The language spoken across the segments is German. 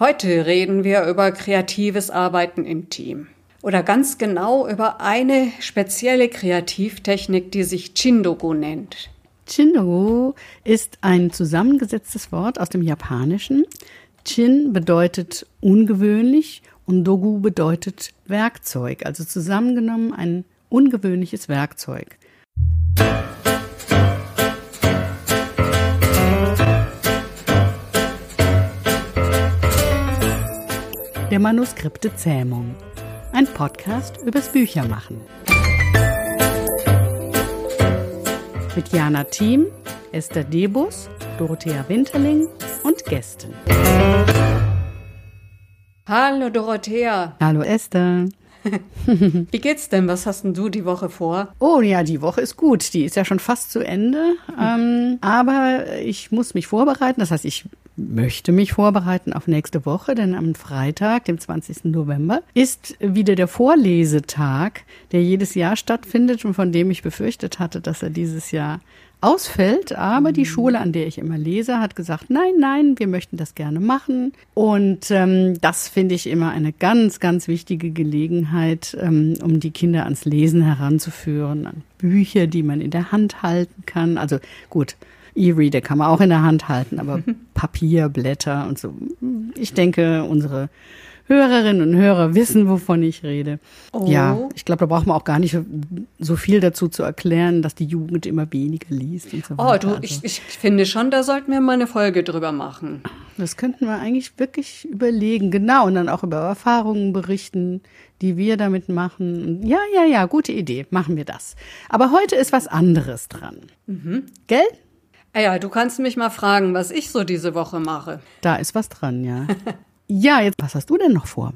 Heute reden wir über kreatives Arbeiten im Team. Oder ganz genau über eine spezielle Kreativtechnik, die sich Chindogu nennt. Chindogu ist ein zusammengesetztes Wort aus dem Japanischen. Chin bedeutet ungewöhnlich und Dogu bedeutet Werkzeug, also zusammengenommen ein ungewöhnliches Werkzeug. Der Manuskripte Zähmung. Ein Podcast übers Büchermachen. Mit Jana Thiem, Esther Debus, Dorothea Winterling und Gästen. Hallo Dorothea. Hallo Esther. Wie geht's denn? Was hast denn du die Woche vor? Oh ja, die Woche ist gut. Die ist ja schon fast zu Ende. Ähm, aber ich muss mich vorbereiten. Das heißt, ich möchte mich vorbereiten auf nächste Woche, denn am Freitag, dem 20. November, ist wieder der Vorlesetag, der jedes Jahr stattfindet und von dem ich befürchtet hatte, dass er dieses Jahr ausfällt. Aber die mhm. Schule, an der ich immer lese, hat gesagt, nein, nein, wir möchten das gerne machen. Und ähm, das finde ich immer eine ganz, ganz wichtige Gelegenheit, ähm, um die Kinder ans Lesen heranzuführen, an Bücher, die man in der Hand halten kann. Also gut, E-Reader kann man auch in der Hand halten, aber Papier, Blätter und so. Ich denke, unsere Hörerinnen und Hörer wissen, wovon ich rede. Oh. Ja, ich glaube, da braucht man auch gar nicht so viel dazu zu erklären, dass die Jugend immer weniger liest und so oh, weiter. Oh, du, also. ich, ich finde schon, da sollten wir mal eine Folge drüber machen. Das könnten wir eigentlich wirklich überlegen, genau, und dann auch über Erfahrungen berichten, die wir damit machen. Ja, ja, ja, gute Idee, machen wir das. Aber heute ist was anderes dran. Mhm. Gell? Ah ja, du kannst mich mal fragen, was ich so diese Woche mache. Da ist was dran, ja. ja, jetzt, was hast du denn noch vor?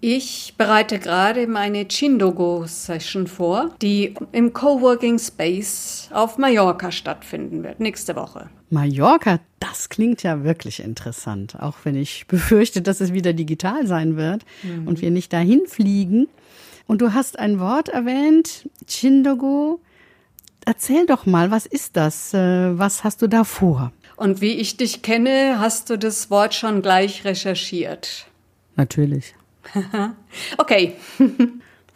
Ich bereite gerade meine Chindogo-Session vor, die im Coworking Space auf Mallorca stattfinden wird, nächste Woche. Mallorca, das klingt ja wirklich interessant, auch wenn ich befürchte, dass es wieder digital sein wird mhm. und wir nicht dahin fliegen. Und du hast ein Wort erwähnt, Chindogo. Erzähl doch mal, was ist das? Äh, was hast du da vor? Und wie ich dich kenne, hast du das Wort schon gleich recherchiert. Natürlich. okay.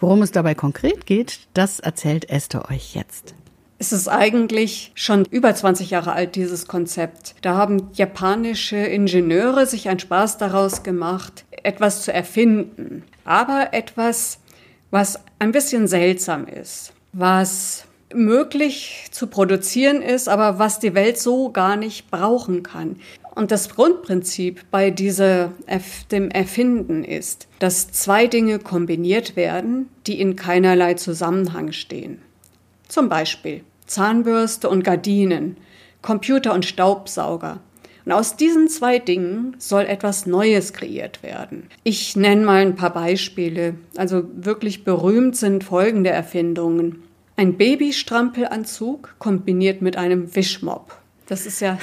Worum es dabei konkret geht, das erzählt Esther euch jetzt. Es ist eigentlich schon über 20 Jahre alt, dieses Konzept. Da haben japanische Ingenieure sich einen Spaß daraus gemacht, etwas zu erfinden. Aber etwas, was ein bisschen seltsam ist, was möglich zu produzieren ist, aber was die Welt so gar nicht brauchen kann. Und das Grundprinzip bei dieser, dem Erfinden ist, dass zwei Dinge kombiniert werden, die in keinerlei Zusammenhang stehen. Zum Beispiel Zahnbürste und Gardinen, Computer und Staubsauger. Und aus diesen zwei Dingen soll etwas Neues kreiert werden. Ich nenne mal ein paar Beispiele. Also wirklich berühmt sind folgende Erfindungen. Ein Babystrampelanzug kombiniert mit einem Wischmopp. Das ist ja,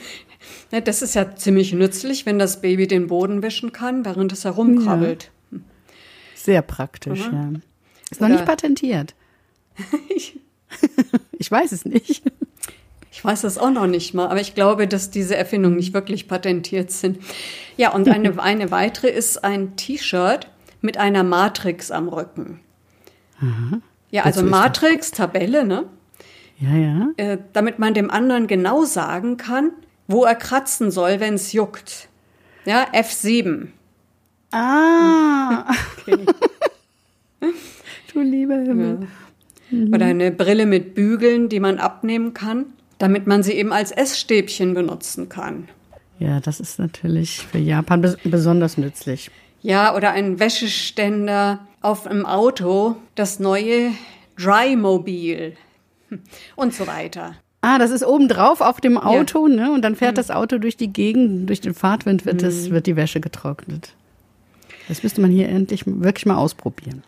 das ist ja ziemlich nützlich, wenn das Baby den Boden wischen kann, während es herumkrabbelt. Ja. Sehr praktisch, Aha. ja. Ist Oder noch nicht patentiert. ich weiß es nicht. Ich weiß das auch noch nicht mal, aber ich glaube, dass diese Erfindungen nicht wirklich patentiert sind. Ja, und eine, eine weitere ist ein T-Shirt mit einer Matrix am Rücken. Aha. Ja, also Matrix, Tabelle, ne? Ja, ja. Äh, damit man dem anderen genau sagen kann, wo er kratzen soll, wenn es juckt. Ja, F7. Ah. Okay. du lieber Himmel. Ja. Mhm. Oder eine Brille mit Bügeln, die man abnehmen kann, damit man sie eben als Essstäbchen benutzen kann. Ja, das ist natürlich für Japan besonders nützlich. Ja, oder ein Wäscheständer auf einem Auto, das neue Drymobil und so weiter. Ah, das ist obendrauf auf dem Auto, ja. ne? Und dann fährt mhm. das Auto durch die Gegend, durch den Fahrtwind wird, das, mhm. wird die Wäsche getrocknet. Das müsste man hier endlich wirklich mal ausprobieren.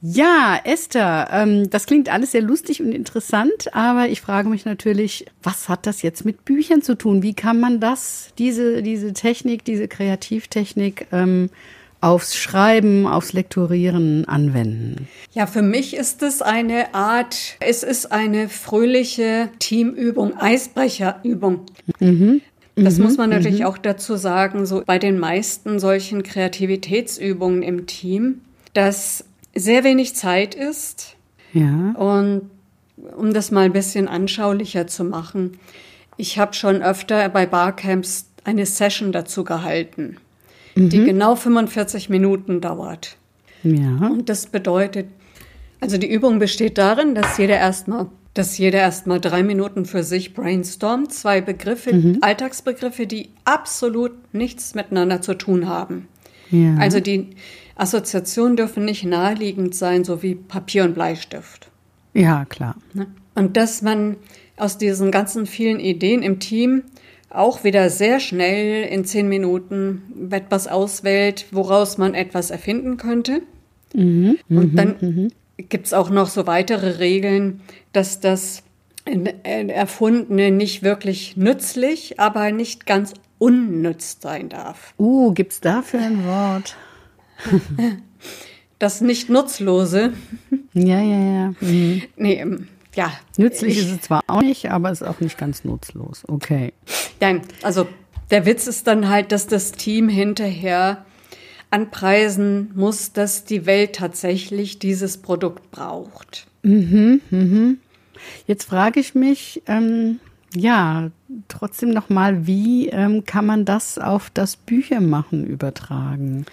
Ja, Esther, ähm, das klingt alles sehr lustig und interessant, aber ich frage mich natürlich, was hat das jetzt mit Büchern zu tun? Wie kann man das, diese, diese Technik, diese Kreativtechnik ähm, aufs Schreiben, aufs Lektorieren anwenden? Ja, für mich ist es eine Art, es ist eine fröhliche Teamübung, Eisbrecherübung. Mhm. Das mhm, muss man natürlich mhm. auch dazu sagen, so bei den meisten solchen Kreativitätsübungen im Team, dass sehr wenig Zeit ist. Ja. Und um das mal ein bisschen anschaulicher zu machen, ich habe schon öfter bei Barcamps eine Session dazu gehalten, mhm. die genau 45 Minuten dauert. Ja. Und das bedeutet, also die Übung besteht darin, dass jeder erstmal dass jeder erstmal drei Minuten für sich brainstormt, zwei Begriffe, mhm. Alltagsbegriffe, die absolut nichts miteinander zu tun haben. Ja. Also die Assoziationen dürfen nicht naheliegend sein, so wie Papier und Bleistift. Ja, klar. Ne? Und dass man aus diesen ganzen vielen Ideen im Team auch wieder sehr schnell in zehn Minuten etwas auswählt, woraus man etwas erfinden könnte. Mhm, und dann mhm. mhm. gibt es auch noch so weitere Regeln, dass das Erfundene nicht wirklich nützlich, aber nicht ganz unnütz sein darf. Uh, gibt es dafür ein Wort? das nicht Nutzlose. Ja, ja, ja. Mhm. Nee, ähm, ja. Nützlich ich, ist es zwar auch nicht, aber es ist auch nicht ganz nutzlos. Okay. Nein, also der Witz ist dann halt, dass das Team hinterher anpreisen muss, dass die Welt tatsächlich dieses Produkt braucht. Mhm, mhm. Jetzt frage ich mich, ähm, ja, trotzdem nochmal, wie ähm, kann man das auf das Büchermachen übertragen?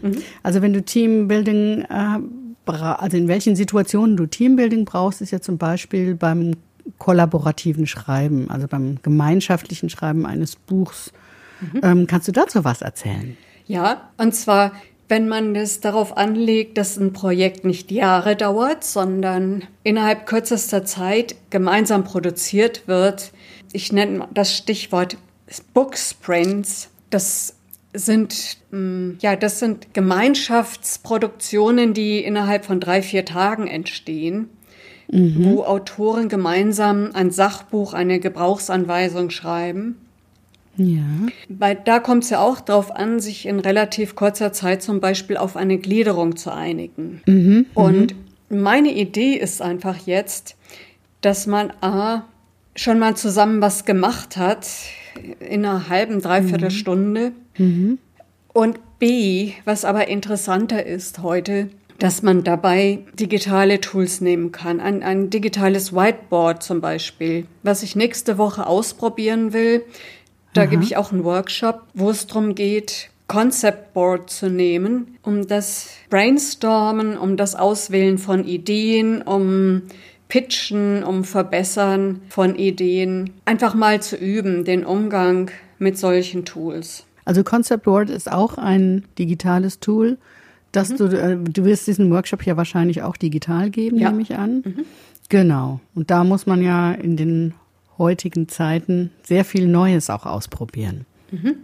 Mhm. Also wenn du Teambuilding, äh, also in welchen Situationen du Teambuilding brauchst, ist ja zum Beispiel beim kollaborativen Schreiben, also beim gemeinschaftlichen Schreiben eines Buchs. Mhm. Ähm, kannst du dazu was erzählen? Ja, und zwar, wenn man es darauf anlegt, dass ein Projekt nicht Jahre dauert, sondern innerhalb kürzester Zeit gemeinsam produziert wird. Ich nenne das Stichwort Booksprints. Das sind, mm, ja, das sind Gemeinschaftsproduktionen, die innerhalb von drei, vier Tagen entstehen, mhm. wo Autoren gemeinsam ein Sachbuch, eine Gebrauchsanweisung schreiben. Ja. Weil da kommt es ja auch darauf an, sich in relativ kurzer Zeit zum Beispiel auf eine Gliederung zu einigen. Mhm. Und mhm. meine Idee ist einfach jetzt, dass man A, schon mal zusammen was gemacht hat in einer halben, dreiviertel mhm. Stunde. Mhm. Und B, was aber interessanter ist heute, dass man dabei digitale Tools nehmen kann. Ein, ein digitales Whiteboard zum Beispiel, was ich nächste Woche ausprobieren will. Da Aha. gebe ich auch einen Workshop, wo es darum geht, Concept Board zu nehmen, um das Brainstormen, um das Auswählen von Ideen, um Pitchen, um Verbessern von Ideen, einfach mal zu üben, den Umgang mit solchen Tools. Also Concept Board ist auch ein digitales Tool, dass mhm. du, äh, du wirst diesen Workshop ja wahrscheinlich auch digital geben, ja. nehme ich an. Mhm. Genau. Und da muss man ja in den heutigen Zeiten sehr viel Neues auch ausprobieren. Mhm.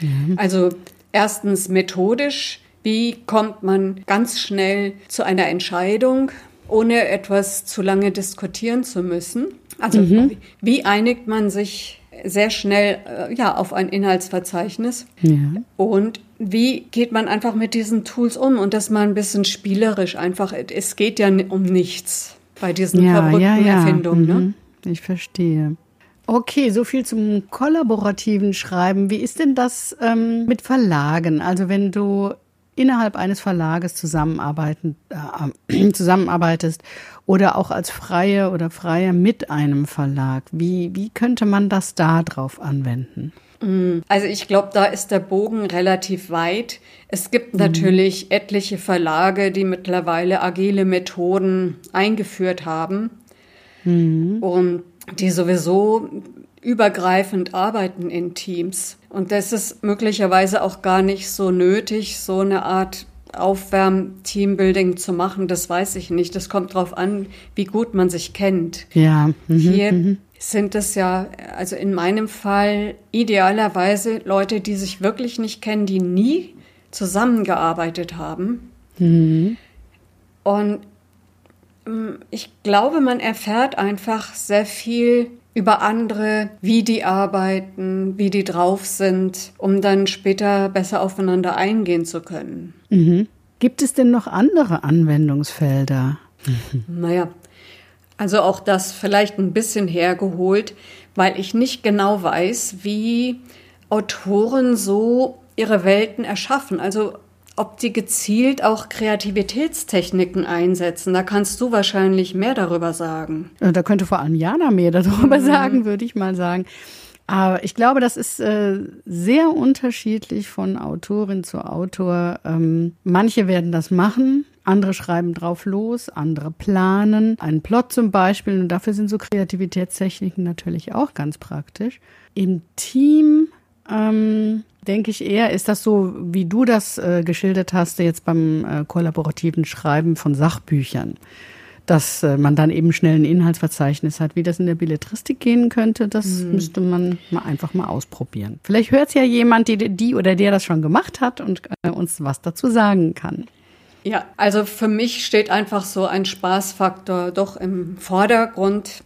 Ja. Also erstens methodisch, wie kommt man ganz schnell zu einer Entscheidung, ohne etwas zu lange diskutieren zu müssen? Also mhm. wie einigt man sich sehr schnell äh, ja, auf ein Inhaltsverzeichnis. Ja. Und wie geht man einfach mit diesen Tools um und das mal ein bisschen spielerisch einfach. Es geht ja um nichts bei diesen ja, verrückten ja, ja. Erfindungen. Ne? Mhm. Ne? Ich verstehe. Okay, so viel zum kollaborativen Schreiben. Wie ist denn das ähm, mit Verlagen? Also wenn du innerhalb eines Verlages zusammenarbeiten, äh, zusammenarbeitest oder auch als Freie oder Freier mit einem Verlag. Wie, wie könnte man das da drauf anwenden? Mm, also ich glaube, da ist der Bogen relativ weit. Es gibt mhm. natürlich etliche Verlage, die mittlerweile agile Methoden eingeführt haben mhm. und die sowieso übergreifend arbeiten in Teams. Und das ist möglicherweise auch gar nicht so nötig, so eine Art Aufwärm-Teambuilding zu machen. Das weiß ich nicht. Das kommt darauf an, wie gut man sich kennt. Ja. Mhm. Hier mhm. sind es ja, also in meinem Fall idealerweise Leute, die sich wirklich nicht kennen, die nie zusammengearbeitet haben. Mhm. Und mm, ich glaube, man erfährt einfach sehr viel über andere, wie die arbeiten, wie die drauf sind, um dann später besser aufeinander eingehen zu können. Mhm. Gibt es denn noch andere Anwendungsfelder? Naja, Also auch das vielleicht ein bisschen hergeholt, weil ich nicht genau weiß, wie Autoren so ihre Welten erschaffen. Also ob die gezielt auch Kreativitätstechniken einsetzen. Da kannst du wahrscheinlich mehr darüber sagen. Da könnte vor allem Jana mehr darüber mhm. sagen, würde ich mal sagen. Aber ich glaube, das ist äh, sehr unterschiedlich von Autorin zu Autor. Ähm, manche werden das machen, andere schreiben drauf los, andere planen einen Plot zum Beispiel. Und dafür sind so Kreativitätstechniken natürlich auch ganz praktisch. Im Team ähm, denke ich eher, ist das so, wie du das äh, geschildert hast, jetzt beim äh, kollaborativen Schreiben von Sachbüchern, dass äh, man dann eben schnell ein Inhaltsverzeichnis hat, wie das in der Belletristik gehen könnte, das mhm. müsste man mal einfach mal ausprobieren. Vielleicht hört es ja jemand, die, die oder der das schon gemacht hat und äh, uns was dazu sagen kann. Ja, also für mich steht einfach so ein Spaßfaktor doch im Vordergrund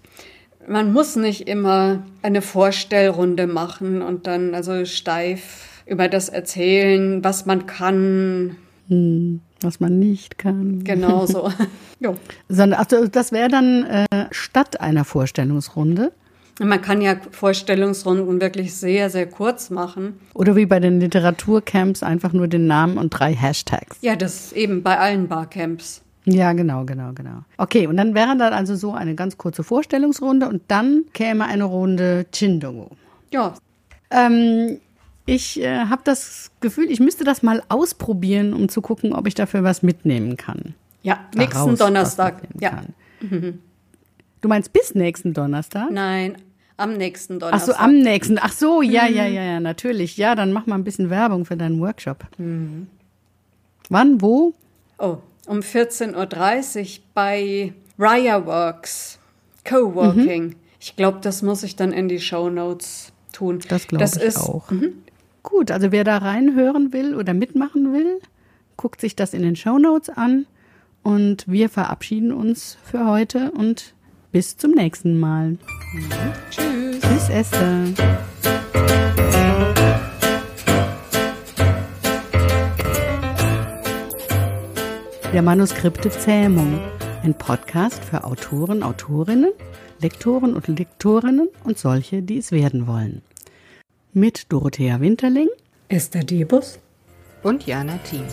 man muss nicht immer eine Vorstellrunde machen und dann also steif über das erzählen, was man kann. Hm, was man nicht kann. Genau so. Sondern, also das wäre dann äh, statt einer Vorstellungsrunde. Man kann ja Vorstellungsrunden wirklich sehr, sehr kurz machen. Oder wie bei den Literaturcamps einfach nur den Namen und drei Hashtags. Ja, das eben bei allen Barcamps. Ja, genau, genau, genau. Okay, und dann wäre dann also so eine ganz kurze Vorstellungsrunde und dann käme eine Runde Chindongo. Ja. Ähm, ich äh, habe das Gefühl, ich müsste das mal ausprobieren, um zu gucken, ob ich dafür was mitnehmen kann. Ja, Daraus nächsten Donnerstag. Ja. Mhm. Du meinst bis nächsten Donnerstag? Nein, am nächsten Donnerstag. Ach so, am nächsten. Ach so, ja, mhm. ja, ja, ja, natürlich. Ja, dann mach mal ein bisschen Werbung für deinen Workshop. Mhm. Wann, wo? Oh, um 14.30 Uhr bei Raya Works Coworking. Mhm. Ich glaube, das muss ich dann in die Show Notes tun. Das glaube ich ist, auch. Mhm. Gut, also wer da reinhören will oder mitmachen will, guckt sich das in den Show Notes an. Und wir verabschieden uns für heute und bis zum nächsten Mal. Tschüss. Tschüss, Esther. Der Manuskripte Zähmung, ein Podcast für Autoren, Autorinnen, Lektoren und Lektorinnen und solche, die es werden wollen. Mit Dorothea Winterling, Esther Debus und Jana Thiem.